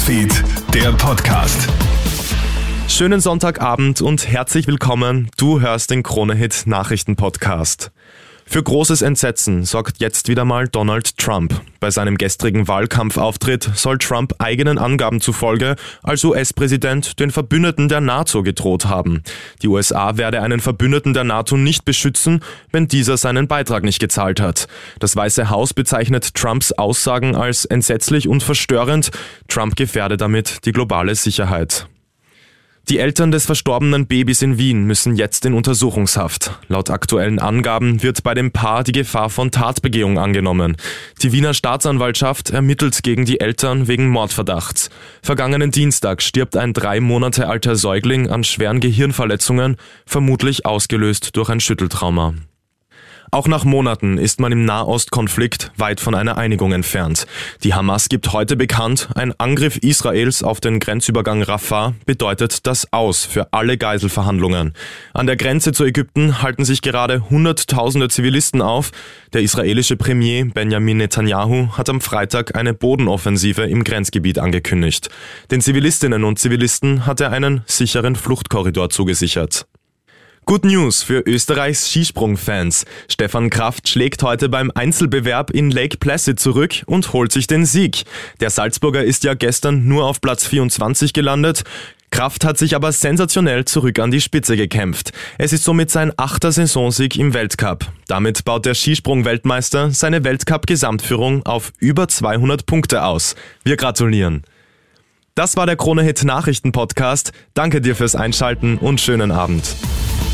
Newsfeed, der Podcast. Schönen Sonntagabend und herzlich willkommen. Du hörst den Kronehit Nachrichten Podcast. Für großes Entsetzen sorgt jetzt wieder mal Donald Trump. Bei seinem gestrigen Wahlkampfauftritt soll Trump eigenen Angaben zufolge als US-Präsident den Verbündeten der NATO gedroht haben. Die USA werde einen Verbündeten der NATO nicht beschützen, wenn dieser seinen Beitrag nicht gezahlt hat. Das Weiße Haus bezeichnet Trumps Aussagen als entsetzlich und verstörend. Trump gefährde damit die globale Sicherheit. Die Eltern des verstorbenen Babys in Wien müssen jetzt in Untersuchungshaft. Laut aktuellen Angaben wird bei dem Paar die Gefahr von Tatbegehung angenommen. Die Wiener Staatsanwaltschaft ermittelt gegen die Eltern wegen Mordverdachts. Vergangenen Dienstag stirbt ein drei Monate alter Säugling an schweren Gehirnverletzungen, vermutlich ausgelöst durch ein Schütteltrauma. Auch nach Monaten ist man im Nahostkonflikt weit von einer Einigung entfernt. Die Hamas gibt heute bekannt, ein Angriff Israels auf den Grenzübergang Rafah bedeutet das Aus für alle Geiselverhandlungen. An der Grenze zu Ägypten halten sich gerade Hunderttausende Zivilisten auf. Der israelische Premier Benjamin Netanyahu hat am Freitag eine Bodenoffensive im Grenzgebiet angekündigt. Den Zivilistinnen und Zivilisten hat er einen sicheren Fluchtkorridor zugesichert. Good News für Österreichs Skisprungfans. Stefan Kraft schlägt heute beim Einzelbewerb in Lake Placid zurück und holt sich den Sieg. Der Salzburger ist ja gestern nur auf Platz 24 gelandet. Kraft hat sich aber sensationell zurück an die Spitze gekämpft. Es ist somit sein achter Saisonsieg im Weltcup. Damit baut der Skisprung-Weltmeister seine Weltcup-Gesamtführung auf über 200 Punkte aus. Wir gratulieren. Das war der Krone-Hit Nachrichten-Podcast. Danke dir fürs Einschalten und schönen Abend.